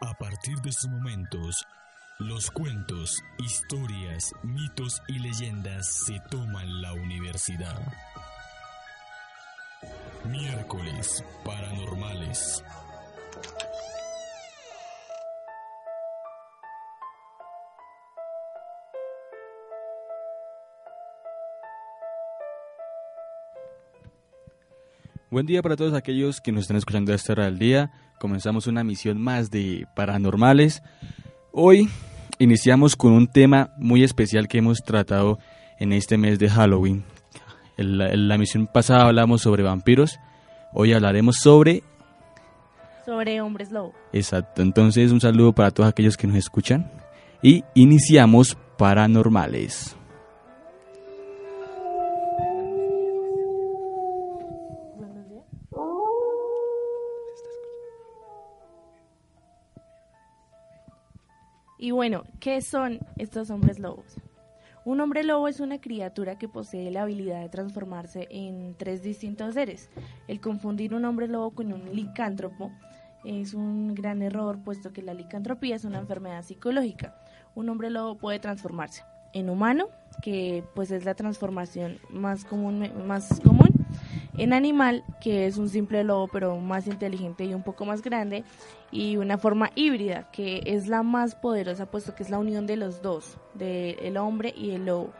A partir de estos momentos, los cuentos, historias, mitos y leyendas se toman la universidad. Miércoles Paranormales. Buen día para todos aquellos que nos están escuchando a esta hora del día. Comenzamos una misión más de paranormales. Hoy iniciamos con un tema muy especial que hemos tratado en este mes de Halloween. En la, en la misión pasada hablamos sobre vampiros. Hoy hablaremos sobre... Sobre hombres lobo. Exacto. Entonces un saludo para todos aquellos que nos escuchan. Y iniciamos paranormales. Y bueno, ¿qué son estos hombres lobos? Un hombre lobo es una criatura que posee la habilidad de transformarse en tres distintos seres. El confundir un hombre lobo con un licántropo es un gran error, puesto que la licantropía es una enfermedad psicológica. Un hombre lobo puede transformarse en humano, que pues es la transformación más común, más común, en animal, que es un simple lobo pero más inteligente y un poco más grande, y una forma híbrida, que es la más poderosa, puesto que es la unión de los dos, del hombre y el lobo.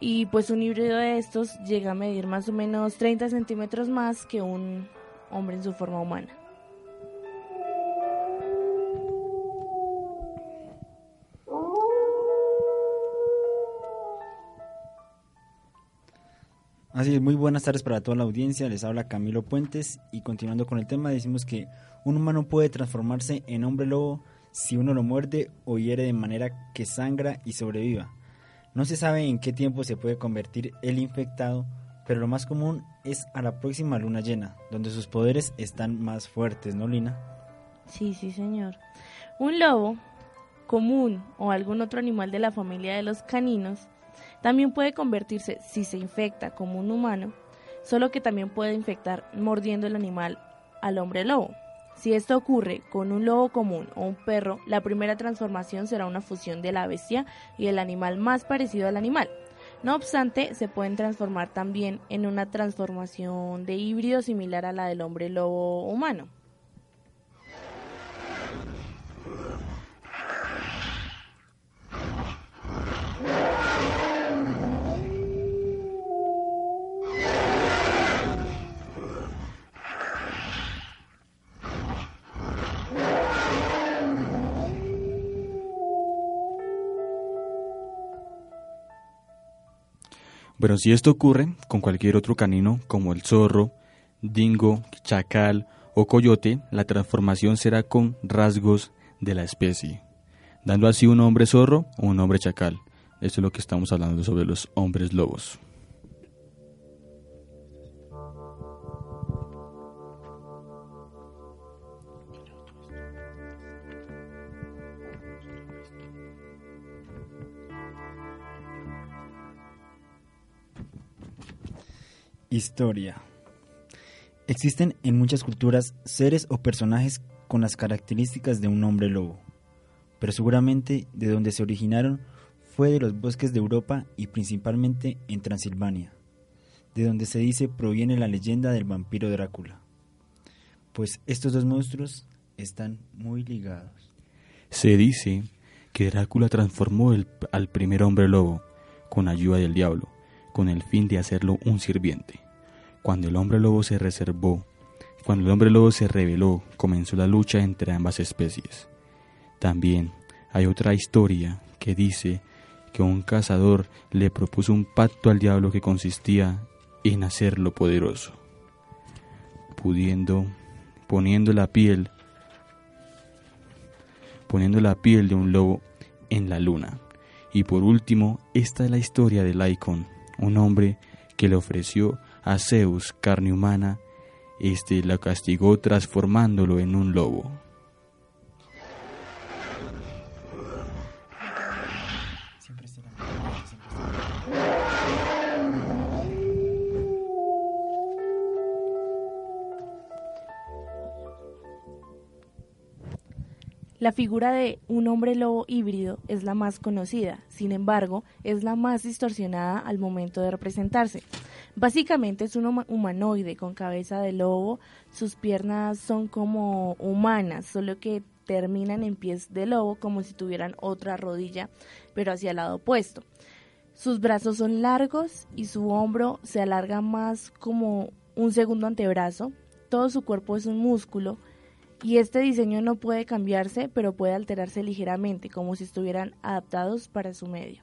Y pues un híbrido de estos llega a medir más o menos 30 centímetros más que un hombre en su forma humana. Así es, muy buenas tardes para toda la audiencia, les habla Camilo Puentes y continuando con el tema decimos que un humano puede transformarse en hombre lobo si uno lo muerde o hiere de manera que sangra y sobreviva. No se sabe en qué tiempo se puede convertir el infectado, pero lo más común es a la próxima luna llena, donde sus poderes están más fuertes, ¿no, Lina? Sí, sí, señor. Un lobo común o algún otro animal de la familia de los caninos también puede convertirse, si se infecta como un humano, solo que también puede infectar mordiendo el animal al hombre lobo. Si esto ocurre con un lobo común o un perro, la primera transformación será una fusión de la bestia y el animal más parecido al animal. No obstante, se pueden transformar también en una transformación de híbrido similar a la del hombre lobo humano. Bueno, si esto ocurre con cualquier otro canino, como el zorro, dingo, chacal o coyote, la transformación será con rasgos de la especie, dando así un hombre zorro o un hombre chacal. Esto es lo que estamos hablando sobre los hombres lobos. Historia. Existen en muchas culturas seres o personajes con las características de un hombre lobo, pero seguramente de donde se originaron fue de los bosques de Europa y principalmente en Transilvania, de donde se dice proviene la leyenda del vampiro Drácula, pues estos dos monstruos están muy ligados. Se dice que Drácula transformó al primer hombre lobo con ayuda del diablo, con el fin de hacerlo un sirviente. Cuando el hombre lobo se reservó, cuando el hombre lobo se rebeló, comenzó la lucha entre ambas especies. También hay otra historia que dice que un cazador le propuso un pacto al diablo que consistía en hacerlo poderoso, pudiendo poniendo la piel poniendo la piel de un lobo en la luna. Y por último, esta es la historia de Lycon, un hombre que le ofreció a Zeus carne humana, este la castigó transformándolo en un lobo. La figura de un hombre lobo híbrido es la más conocida, sin embargo, es la más distorsionada al momento de representarse. Básicamente es un humanoide con cabeza de lobo, sus piernas son como humanas, solo que terminan en pies de lobo como si tuvieran otra rodilla, pero hacia el lado opuesto. Sus brazos son largos y su hombro se alarga más como un segundo antebrazo. Todo su cuerpo es un músculo y este diseño no puede cambiarse, pero puede alterarse ligeramente, como si estuvieran adaptados para su medio.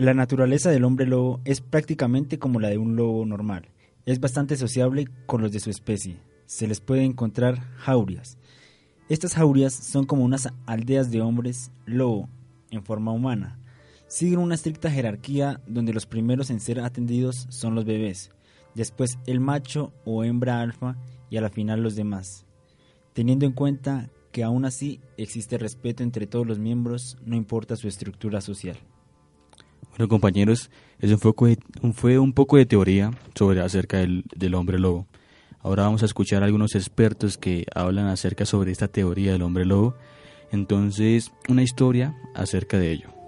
La naturaleza del hombre lobo es prácticamente como la de un lobo normal. Es bastante sociable con los de su especie. Se les puede encontrar jaurias. Estas jaurias son como unas aldeas de hombres lobo en forma humana. Siguen una estricta jerarquía donde los primeros en ser atendidos son los bebés, después el macho o hembra alfa y a la final los demás. Teniendo en cuenta que aún así existe respeto entre todos los miembros, no importa su estructura social. Bueno, compañeros, eso fue, fue un poco de teoría sobre acerca del, del hombre lobo. Ahora vamos a escuchar a algunos expertos que hablan acerca sobre esta teoría del hombre lobo. Entonces, una historia acerca de ello.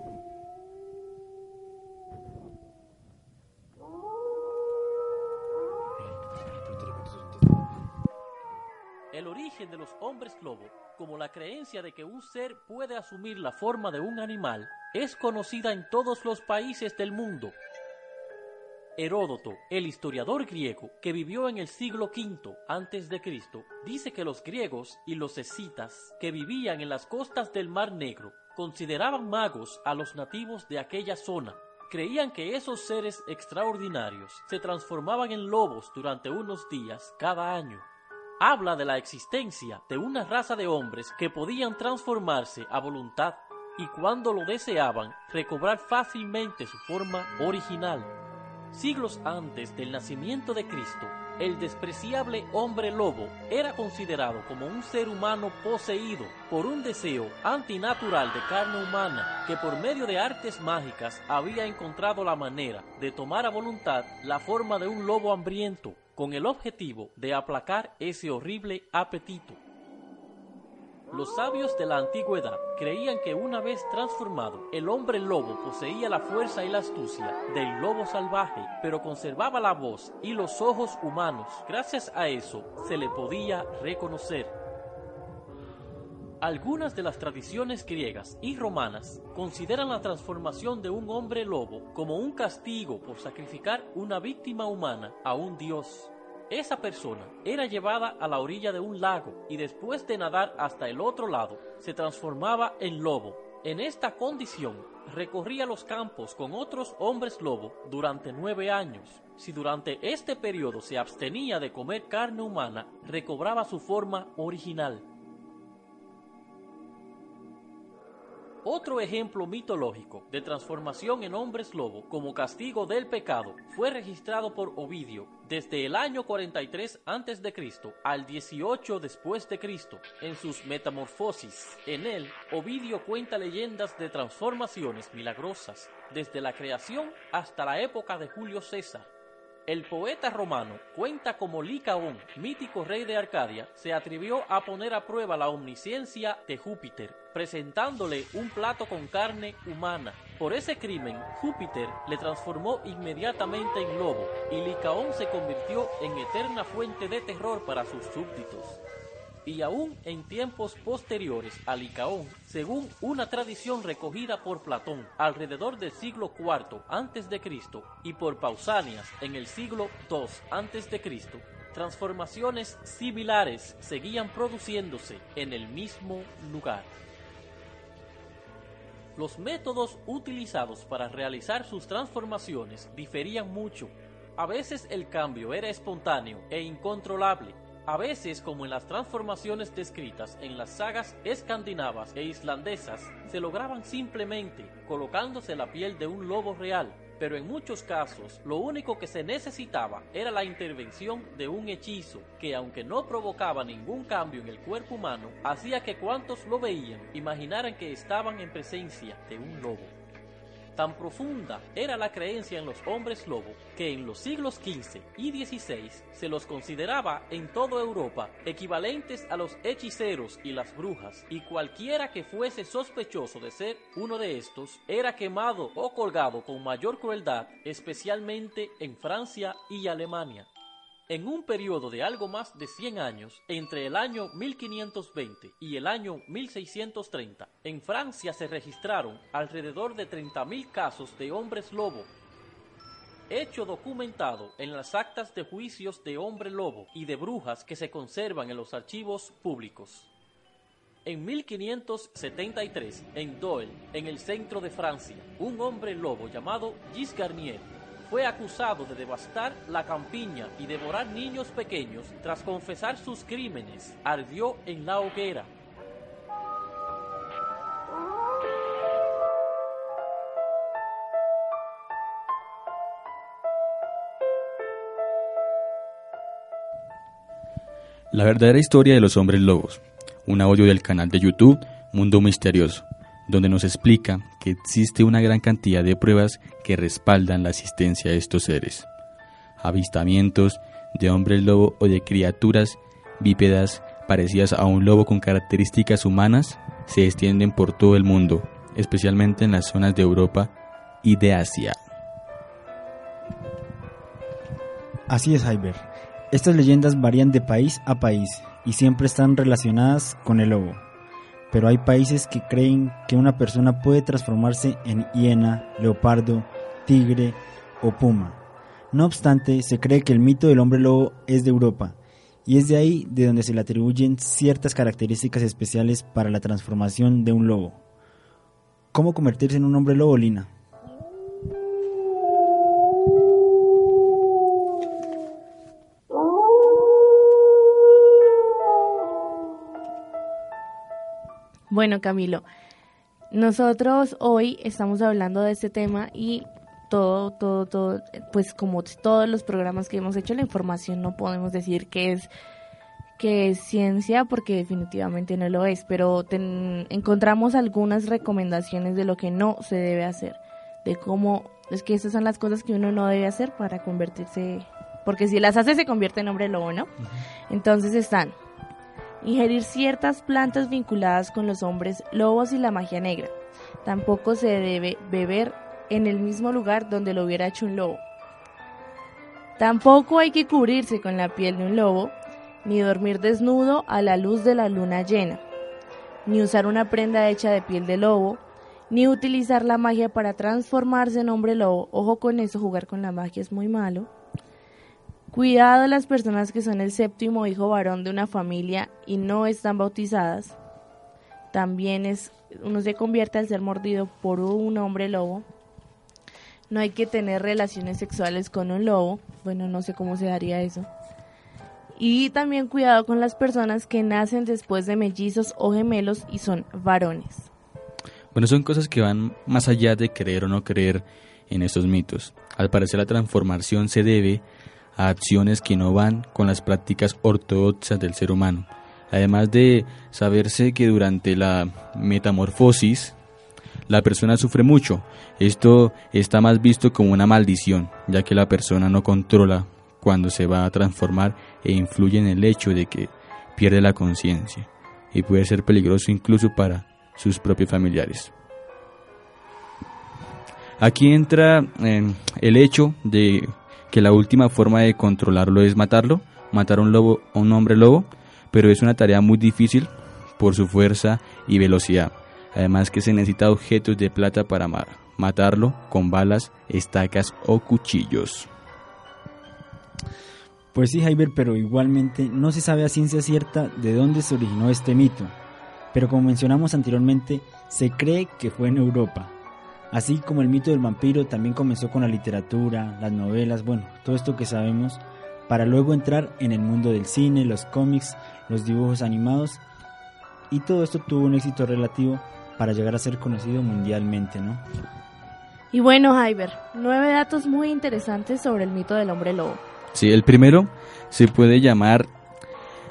Hombres lobo, como la creencia de que un ser puede asumir la forma de un animal, es conocida en todos los países del mundo. Heródoto, el historiador griego que vivió en el siglo V antes de Cristo, dice que los griegos y los escitas que vivían en las costas del Mar Negro consideraban magos a los nativos de aquella zona. Creían que esos seres extraordinarios se transformaban en lobos durante unos días cada año. Habla de la existencia de una raza de hombres que podían transformarse a voluntad y cuando lo deseaban recobrar fácilmente su forma original. Siglos antes del nacimiento de Cristo, el despreciable hombre lobo era considerado como un ser humano poseído por un deseo antinatural de carne humana que por medio de artes mágicas había encontrado la manera de tomar a voluntad la forma de un lobo hambriento con el objetivo de aplacar ese horrible apetito. Los sabios de la antigüedad creían que una vez transformado, el hombre lobo poseía la fuerza y la astucia del lobo salvaje, pero conservaba la voz y los ojos humanos. Gracias a eso se le podía reconocer. Algunas de las tradiciones griegas y romanas consideran la transformación de un hombre lobo como un castigo por sacrificar una víctima humana a un dios. Esa persona era llevada a la orilla de un lago y después de nadar hasta el otro lado se transformaba en lobo. En esta condición recorría los campos con otros hombres lobo durante nueve años. Si durante este periodo se abstenía de comer carne humana, recobraba su forma original. Otro ejemplo mitológico de transformación en hombres lobo como castigo del pecado fue registrado por Ovidio desde el año 43 a.C. al 18 después de Cristo en sus Metamorfosis. En él, Ovidio cuenta leyendas de transformaciones milagrosas desde la creación hasta la época de Julio César. El poeta romano cuenta como Licaón, mítico rey de Arcadia, se atrevió a poner a prueba la omnisciencia de Júpiter, presentándole un plato con carne humana. Por ese crimen, Júpiter le transformó inmediatamente en lobo y Licaón se convirtió en eterna fuente de terror para sus súbditos. Y aún en tiempos posteriores a Licaón, según una tradición recogida por Platón alrededor del siglo IV a.C. y por Pausanias en el siglo II a.C., transformaciones similares seguían produciéndose en el mismo lugar. Los métodos utilizados para realizar sus transformaciones diferían mucho. A veces el cambio era espontáneo e incontrolable, a veces, como en las transformaciones descritas en las sagas escandinavas e islandesas, se lograban simplemente colocándose la piel de un lobo real, pero en muchos casos lo único que se necesitaba era la intervención de un hechizo que, aunque no provocaba ningún cambio en el cuerpo humano, hacía que cuantos lo veían imaginaran que estaban en presencia de un lobo. Tan profunda era la creencia en los hombres lobo que en los siglos XV y XVI se los consideraba en toda Europa equivalentes a los hechiceros y las brujas, y cualquiera que fuese sospechoso de ser uno de estos era quemado o colgado con mayor crueldad, especialmente en Francia y Alemania. En un periodo de algo más de 100 años, entre el año 1520 y el año 1630, en Francia se registraron alrededor de 30.000 casos de hombres lobo, hecho documentado en las actas de juicios de hombre lobo y de brujas que se conservan en los archivos públicos. En 1573, en Doel, en el centro de Francia, un hombre lobo llamado Gis Garnier fue acusado de devastar la campiña y devorar niños pequeños, tras confesar sus crímenes, ardió en la hoguera. La verdadera historia de los hombres lobos, un audio del canal de YouTube Mundo Misterioso donde nos explica que existe una gran cantidad de pruebas que respaldan la existencia de estos seres. Avistamientos de hombres lobo o de criaturas bípedas parecidas a un lobo con características humanas se extienden por todo el mundo, especialmente en las zonas de Europa y de Asia. Así es, Hyber. Estas leyendas varían de país a país y siempre están relacionadas con el lobo pero hay países que creen que una persona puede transformarse en hiena, leopardo, tigre o puma. No obstante, se cree que el mito del hombre lobo es de Europa, y es de ahí de donde se le atribuyen ciertas características especiales para la transformación de un lobo. ¿Cómo convertirse en un hombre lobo, Lina? Bueno, Camilo, nosotros hoy estamos hablando de este tema y todo, todo, todo, pues como todos los programas que hemos hecho, la información no podemos decir que es que es ciencia porque definitivamente no lo es, pero encontramos algunas recomendaciones de lo que no se debe hacer, de cómo es que esas son las cosas que uno no debe hacer para convertirse, porque si las hace se convierte en hombre lobo, ¿no? Entonces están ingerir ciertas plantas vinculadas con los hombres lobos y la magia negra. Tampoco se debe beber en el mismo lugar donde lo hubiera hecho un lobo. Tampoco hay que cubrirse con la piel de un lobo, ni dormir desnudo a la luz de la luna llena, ni usar una prenda hecha de piel de lobo, ni utilizar la magia para transformarse en hombre lobo. Ojo con eso, jugar con la magia es muy malo. Cuidado las personas que son el séptimo hijo varón de una familia y no están bautizadas. También es uno se convierte al ser mordido por un hombre lobo. No hay que tener relaciones sexuales con un lobo. Bueno, no sé cómo se daría eso. Y también cuidado con las personas que nacen después de mellizos o gemelos y son varones. Bueno, son cosas que van más allá de creer o no creer en estos mitos. Al parecer la transformación se debe a acciones que no van con las prácticas ortodoxas del ser humano. Además de saberse que durante la metamorfosis la persona sufre mucho. Esto está más visto como una maldición, ya que la persona no controla cuando se va a transformar e influye en el hecho de que pierde la conciencia y puede ser peligroso incluso para sus propios familiares. Aquí entra eh, el hecho de que la última forma de controlarlo es matarlo, matar a un lobo, a un hombre lobo, pero es una tarea muy difícil por su fuerza y velocidad. Además que se necesita objetos de plata para matarlo con balas, estacas o cuchillos. Pues sí, Jaiber, pero igualmente no se sabe a ciencia cierta de dónde se originó este mito. Pero como mencionamos anteriormente, se cree que fue en Europa. Así como el mito del vampiro también comenzó con la literatura, las novelas, bueno, todo esto que sabemos, para luego entrar en el mundo del cine, los cómics, los dibujos animados, y todo esto tuvo un éxito relativo para llegar a ser conocido mundialmente, ¿no? Y bueno, Jaiber, nueve datos muy interesantes sobre el mito del hombre lobo. Sí, el primero se puede llamar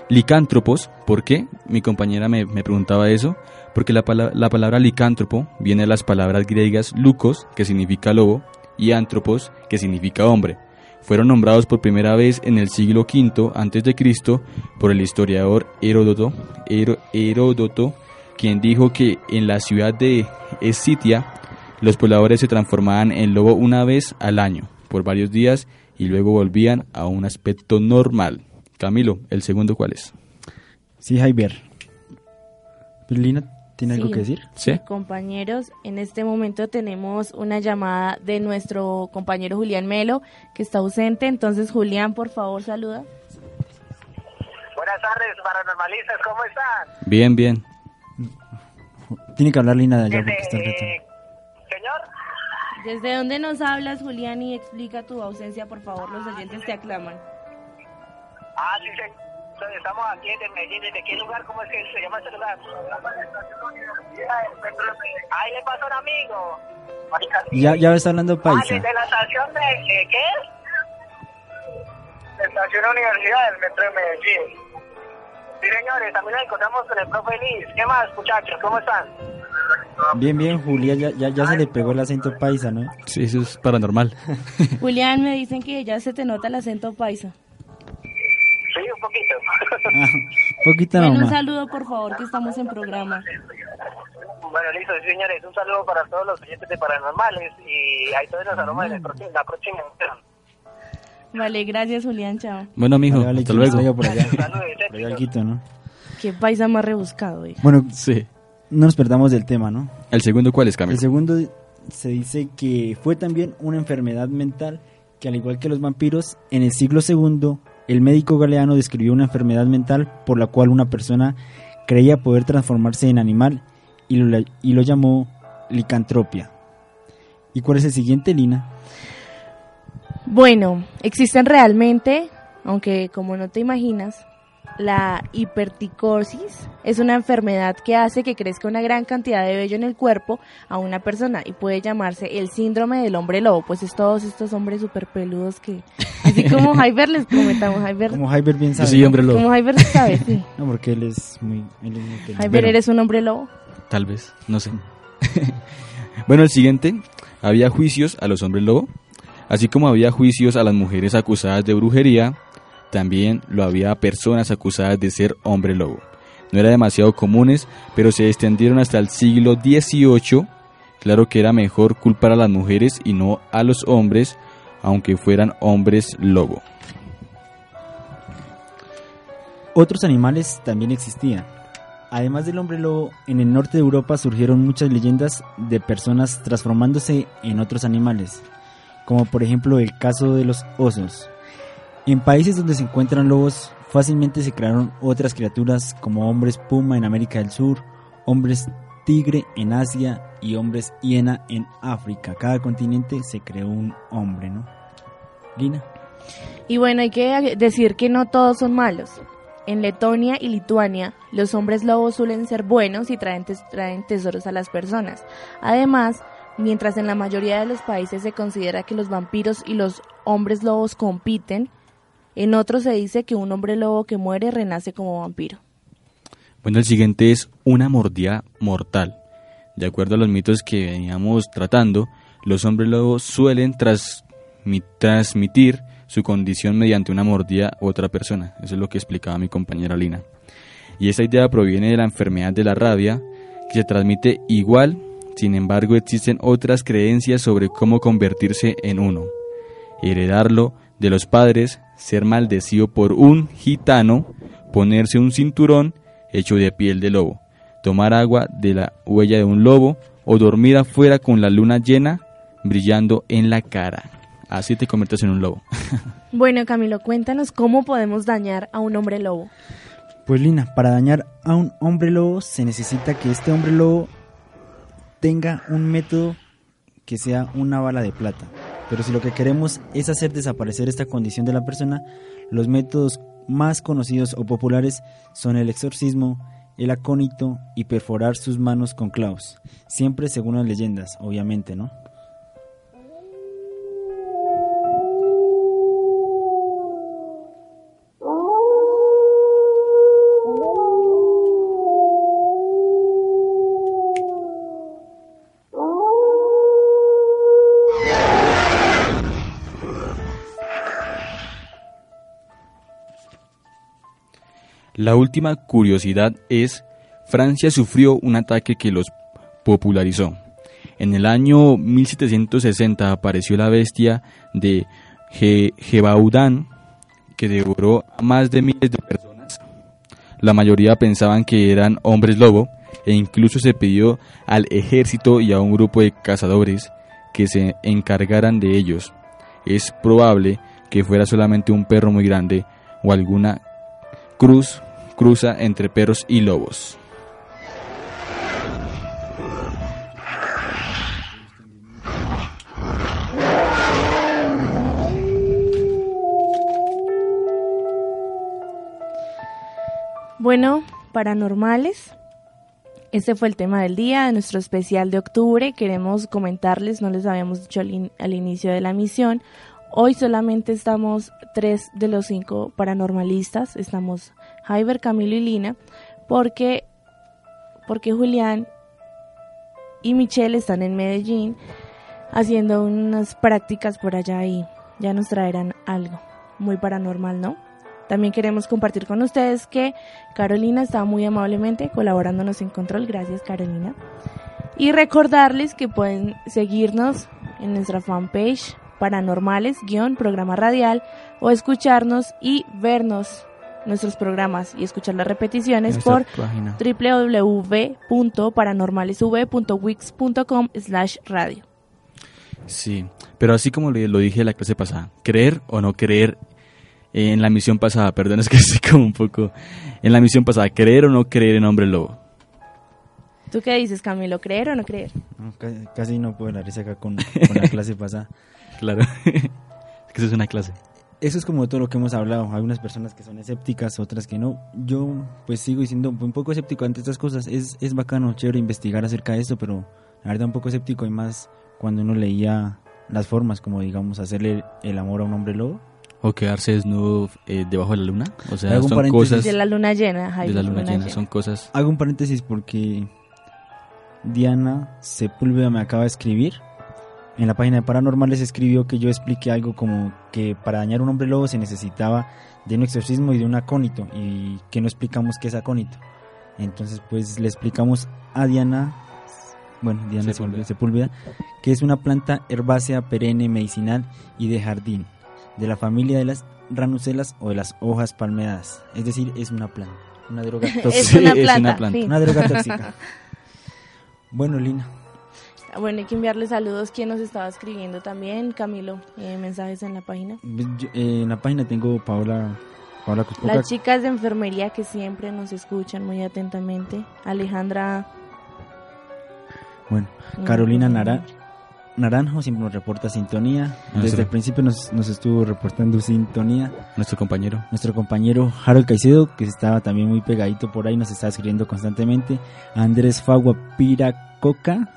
licántropos. ¿Por qué? Mi compañera me, preguntaba eso. Porque la, la, palabra licántropo viene de las palabras griegas lucos, que significa lobo, y antropos, que significa hombre. Fueron nombrados por primera vez en el siglo V a.C. por el historiador Heródoto, Heródoto, quien dijo que en la ciudad de Escitia los pobladores se transformaban en lobo una vez al año, por varios días, y luego volvían a un aspecto normal. Camilo, ¿el segundo cuál es? Sí, Javier. Lina, ¿tiene algo que decir? Sí. Compañeros, en este momento tenemos una llamada de nuestro compañero Julián Melo, que está ausente. Entonces, Julián, por favor, saluda. Buenas tardes, paranormalistas, ¿cómo están? Bien, bien. Tiene que hablar Lina de allá porque está en Señor. ¿Desde dónde nos hablas, Julián? Y explica tu ausencia, por favor, los oyentes te aclaman. Ah, sí, sí. Estamos aquí en Medellín. ¿De qué lugar? ¿Cómo es que se llama este lugar? Ahí le pasó un amigo. Ya, ya está hablando ah, paisa. Ah, de la estación de... Eh, ¿Qué es? La estación Universidad del Metro de Medellín. Sí, señores, también nos encontramos con el profe Liz. ¿Qué más, muchachos? ¿Cómo están? Bien, bien, Julia, ya, ya, ya se le pegó el acento paisa, ¿no? Sí, eso es paranormal. Julián, me dicen que ya se te nota el acento paisa. Poquito. Ah, poquito bueno, un saludo, por favor, que estamos en programa. Bueno, listo, señores, un saludo para todos los oyentes de Paranormales y ahí todos los aromas de la próxima, la próxima Vale, gracias, Julián, chao. Bueno, mijo, hasta luego. Por allá. por allá quito, ¿no? Qué paisa más rebuscado, eh. Bueno, sí. No nos perdamos del tema, ¿no? ¿El segundo cuál es, Camilo? El segundo se dice que fue también una enfermedad mental que al igual que los vampiros, en el siglo II el médico galeano describió una enfermedad mental por la cual una persona creía poder transformarse en animal y lo, y lo llamó licantropia. ¿Y cuál es el siguiente, Lina? Bueno, existen realmente, aunque como no te imaginas, la hiperticosis es una enfermedad que hace que crezca una gran cantidad de vello en el cuerpo a una persona y puede llamarse el síndrome del hombre lobo, pues es todos estos hombres súper peludos que, así como Jaiber les comentamos, Jaiber. Como Jaiber bien sabe. Sí, hombre lobo. Como sabe, sí. No, porque él es muy... Él ¿eres un hombre lobo? Tal vez, no sé. bueno, el siguiente, había juicios a los hombres lobo, así como había juicios a las mujeres acusadas de brujería, también lo había personas acusadas de ser hombre lobo. No eran demasiado comunes, pero se extendieron hasta el siglo XVIII. Claro que era mejor culpar a las mujeres y no a los hombres, aunque fueran hombres lobo. Otros animales también existían. Además del hombre lobo, en el norte de Europa surgieron muchas leyendas de personas transformándose en otros animales, como por ejemplo el caso de los osos. En países donde se encuentran lobos, fácilmente se crearon otras criaturas como hombres puma en América del Sur, hombres tigre en Asia y hombres hiena en África. Cada continente se creó un hombre, ¿no? Lina. Y bueno, hay que decir que no todos son malos. En Letonia y Lituania, los hombres lobos suelen ser buenos y traen, traen tesoros a las personas. Además, mientras en la mayoría de los países se considera que los vampiros y los hombres lobos compiten, en otro se dice que un hombre lobo que muere renace como vampiro. Bueno, el siguiente es una mordida mortal. De acuerdo a los mitos que veníamos tratando, los hombres lobos suelen transmitir su condición mediante una mordida a otra persona. Eso es lo que explicaba mi compañera Lina. Y esa idea proviene de la enfermedad de la rabia, que se transmite igual, sin embargo existen otras creencias sobre cómo convertirse en uno. Heredarlo de los padres, ser maldecido por un gitano, ponerse un cinturón hecho de piel de lobo, tomar agua de la huella de un lobo o dormir afuera con la luna llena brillando en la cara. Así te conviertes en un lobo. Bueno, Camilo, cuéntanos cómo podemos dañar a un hombre lobo. Pues Lina, para dañar a un hombre lobo se necesita que este hombre lobo tenga un método que sea una bala de plata. Pero si lo que queremos es hacer desaparecer esta condición de la persona, los métodos más conocidos o populares son el exorcismo, el acónito y perforar sus manos con clavos. Siempre según las leyendas, obviamente, ¿no? La última curiosidad es, Francia sufrió un ataque que los popularizó. En el año 1760 apareció la bestia de Ge- Gebaudán, que devoró a más de miles de personas. La mayoría pensaban que eran hombres lobo, e incluso se pidió al ejército y a un grupo de cazadores que se encargaran de ellos. Es probable que fuera solamente un perro muy grande o alguna cruz cruza entre perros y lobos. Bueno, paranormales. Este fue el tema del día de nuestro especial de octubre. Queremos comentarles, no les habíamos dicho al, al inicio de la misión. Hoy solamente estamos tres de los cinco paranormalistas. Estamos Jaiber, Camilo y Lina. Porque, porque Julián y Michelle están en Medellín haciendo unas prácticas por allá y ya nos traerán algo muy paranormal, ¿no? También queremos compartir con ustedes que Carolina está muy amablemente colaborándonos en control. Gracias, Carolina. Y recordarles que pueden seguirnos en nuestra fanpage paranormales, guion, programa radial, o escucharnos y vernos nuestros programas y escuchar las repeticiones por www.paranormalesv.wix.com slash radio. Sí, pero así como le- lo dije la clase pasada, creer o no creer en la misión pasada, perdón, es que estoy como un poco... En la misión pasada, creer o no creer en hombre lobo. ¿Tú qué dices, Camilo? ¿Creer o no creer? No, Casi no puedo la risa acá con, con la clase pasada. Claro, es que eso es una clase. Eso es como todo lo que hemos hablado. Hay unas personas que son escépticas, otras que no. Yo pues sigo siendo un poco escéptico ante estas cosas. Es, es bacano, chévere investigar acerca de esto, pero la verdad un poco escéptico y más cuando uno leía las formas, como digamos hacerle el amor a un hombre lobo. O quedarse desnudo eh, debajo de la luna. O sea, Hago un son paréntesis. cosas De de la luna llena, Jaime. la luna llena, son cosas... Hago un paréntesis porque Diana Sepúlveda me acaba de escribir. En la página de Paranormales escribió que yo expliqué algo como que para dañar un hombre lobo se necesitaba de un exorcismo y de un acónito y que no explicamos qué es acónito. Entonces pues le explicamos a Diana, bueno, Diana Sepúlveda. Sepúlveda, que es una planta herbácea perenne medicinal y de jardín, de la familia de las ranucelas o de las hojas palmeadas. Es decir, es una planta, una droga tóxica. Es Sí, una es planta. una planta. Una droga tóxica. Bueno, Lina, Bueno, hay que enviarle saludos. ¿Quién nos estaba escribiendo también? Camilo, eh, mensajes en la página. yo- eh, en la página tengo Paola, Paola Cuspoca. Las chicas de enfermería que siempre nos escuchan muy atentamente. Alejandra. Bueno, no Carolina me acuerdo Nara- Naranjo siempre nos reporta sintonía. Nuestro- Desde el principio nos, nos estuvo reportando sintonía. Nuestro compañero. Nuestro compañero Harold Caicedo, que estaba también muy pegadito por ahí, nos está escribiendo constantemente. Andrés Fagua Piracoca,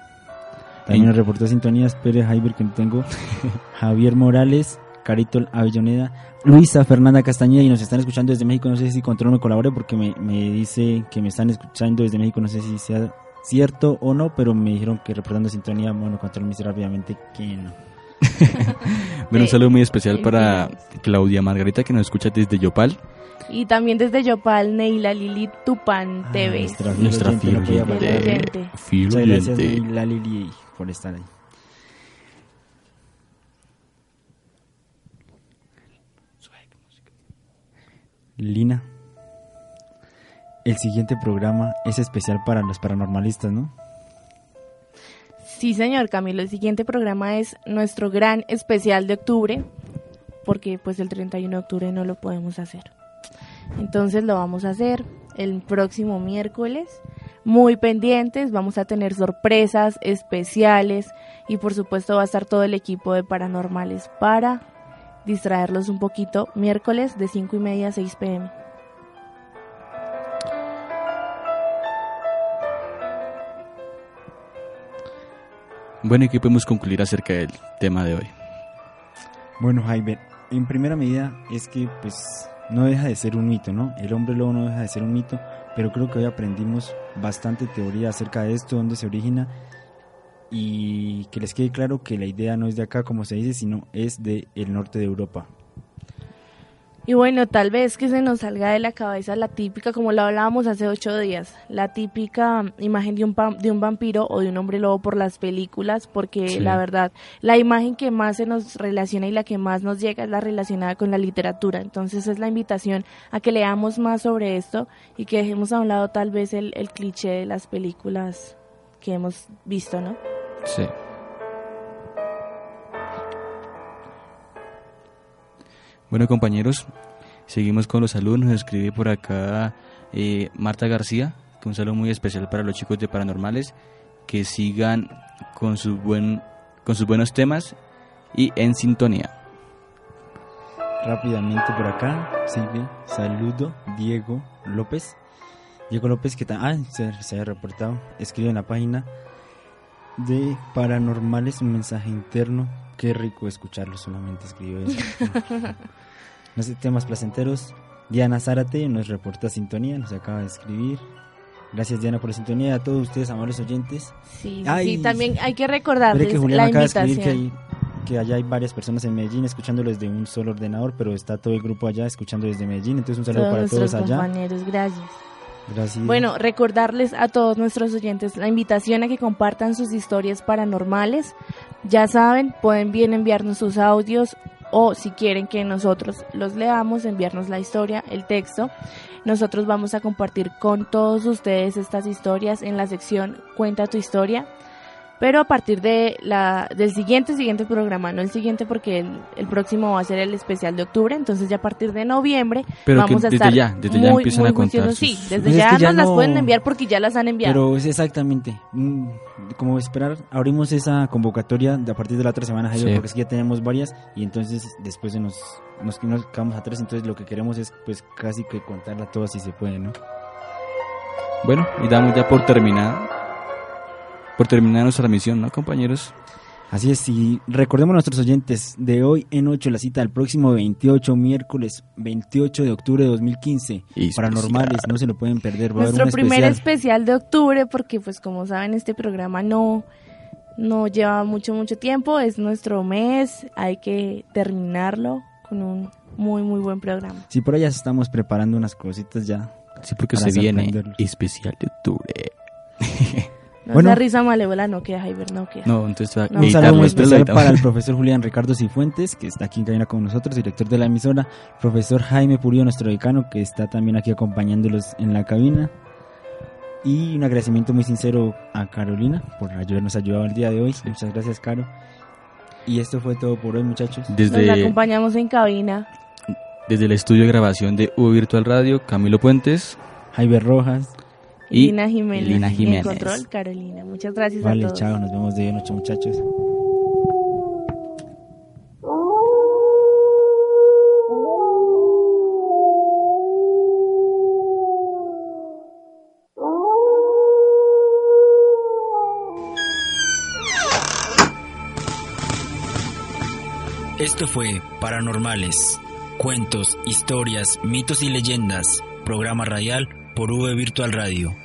también nos reportó sintonías. Pérez Jaiber, que no tengo. Javier Morales, Carito Avellaneda, Luisa Fernanda Castañeda, y nos están escuchando desde México. No sé si Control me colabore porque me, me dice que me están escuchando desde México. No sé si sea cierto o no, pero me dijeron que reportando sintonía, bueno, Control me dice rápidamente que no. Bueno, un saludo muy especial para. Claudia Margarita que nos escucha desde Yopal. Y también desde Yopal, Neila Lili Tupan Ah, TV. nuestra fiel Nuestra fiel oyente. faltar. oyente. Fiel Por estar ahí. Lina, el siguiente programa es especial para los paranormalistas, ¿no? Sí, señor Camilo, el siguiente programa es nuestro gran especial de octubre, porque pues el 31 de octubre no lo podemos hacer. Entonces lo vamos a hacer el próximo miércoles. Muy pendientes, vamos a tener sorpresas especiales y por supuesto va a estar todo el equipo de paranormales para distraerlos un poquito miércoles de 5 y media a 6 pm. Bueno, ¿y qué podemos concluir acerca del tema de hoy? Bueno, Jaime, en primera medida es que pues no deja de ser un mito, ¿no? El hombre lobo no deja de ser un mito, pero creo que hoy aprendimos bastante teoría acerca de esto, dónde se origina y que les quede claro que la idea no es de acá como se dice, sino es del el norte de Europa. Y bueno, tal vez que se nos salga de la cabeza la típica, como lo hablábamos hace ocho días, la típica imagen de un, de un vampiro o de un hombre lobo por las películas, porque Sí. la verdad, la imagen que más se nos relaciona y la que más nos llega es la relacionada con la literatura. Entonces es la invitación a que leamos más sobre esto y que dejemos a un lado tal vez el, el cliché de las películas que hemos visto, ¿no? Sí. Bueno, compañeros, seguimos con los saludos. Nos escribe por acá eh, Marta García, que un saludo muy especial para los chicos de Paranormales, que sigan con sus, buen, con sus buenos temas y en sintonía. Rápidamente por acá, sigue, saludo, Diego López. Diego López que ah, se, se ha reportado, escribe en la página de Paranormales un mensaje interno. Qué rico escucharlo, solamente escribió eso. no sé, temas placenteros. Diana Zárate nos reporta sintonía, nos acaba de escribir. Gracias Diana por la sintonía a todos ustedes, amables oyentes. Sí, sí, Ay, sí, también hay que recordarles que Julián la acaba de invitación. escribir que, que allá hay varias personas en Medellín escuchando desde un solo ordenador, pero está todo el grupo allá escuchando desde Medellín. Entonces un saludo todos para todos allá. compañeros, gracias. Gracias. Bueno, recordarles a todos nuestros oyentes la invitación a que compartan sus historias paranormales. Ya saben, pueden bien enviarnos sus audios o si quieren que nosotros los leamos, enviarnos la historia, el texto. Nosotros vamos a compartir con todos ustedes estas historias en la sección Cuenta tu historia. Pero a partir de la, del siguiente, siguiente programa, no el siguiente porque el, el próximo va a ser el especial de octubre, entonces ya a partir de noviembre Pero que vamos a desde estar ya, desde ya muy, empiezan muy a contar sus- Sí, desde Pues es ya que ya nos las no- pueden enviar porque ya las han enviado. Pero es exactamente, mm, como esperar, abrimos esa convocatoria de a partir de la otra semana, Jairo, Sí. porque es que ya tenemos varias y entonces después de nos, nos, nos quedamos atrás, entonces lo que queremos es pues casi que contarla todas si se puede, ¿no? Bueno, y damos ya por terminada, por terminada nuestra misión, ¿no, compañeros? Así es, y recordemos a nuestros oyentes, de hoy en 8 la cita, el próximo 28, miércoles 28 de octubre de 2015, Especial. Paranormales, no se lo pueden perder, va a haber Nuestro un primer especial. especial de octubre, porque pues como saben este programa no, no lleva mucho, mucho tiempo, es nuestro mes, hay que terminarlo con un muy, muy buen programa. Sí, por allá estamos preparando unas cositas ya. Sí, porque se viene especial de octubre. No, Bueno. esa risa malévola no queda, Javier, no queda. No, entonces No. Un saludo muy especial para el profesor Julián Ricardo Cifuentes, que está aquí en cabina con nosotros, director de la emisora, profesor Jaime Purío, nuestro decano, que está también aquí acompañándolos en la cabina. Y un agradecimiento muy sincero a Carolina por habernos ayudado el día de hoy. Muchas gracias, Caro. Y esto fue todo por hoy, muchachos. Nos Desde, acompañamos en cabina. desde el estudio de grabación de U Virtual Radio, Camilo Puentes. Jaime Rojas. Y Lina Jiménez. Lina Y en control, Carolina. Muchas gracias Vale, a todos. chao, nos vemos de noche, muchachos. Esto fue Paranormales, cuentos, historias, mitos y leyendas, programa radial por V Virtual Radio.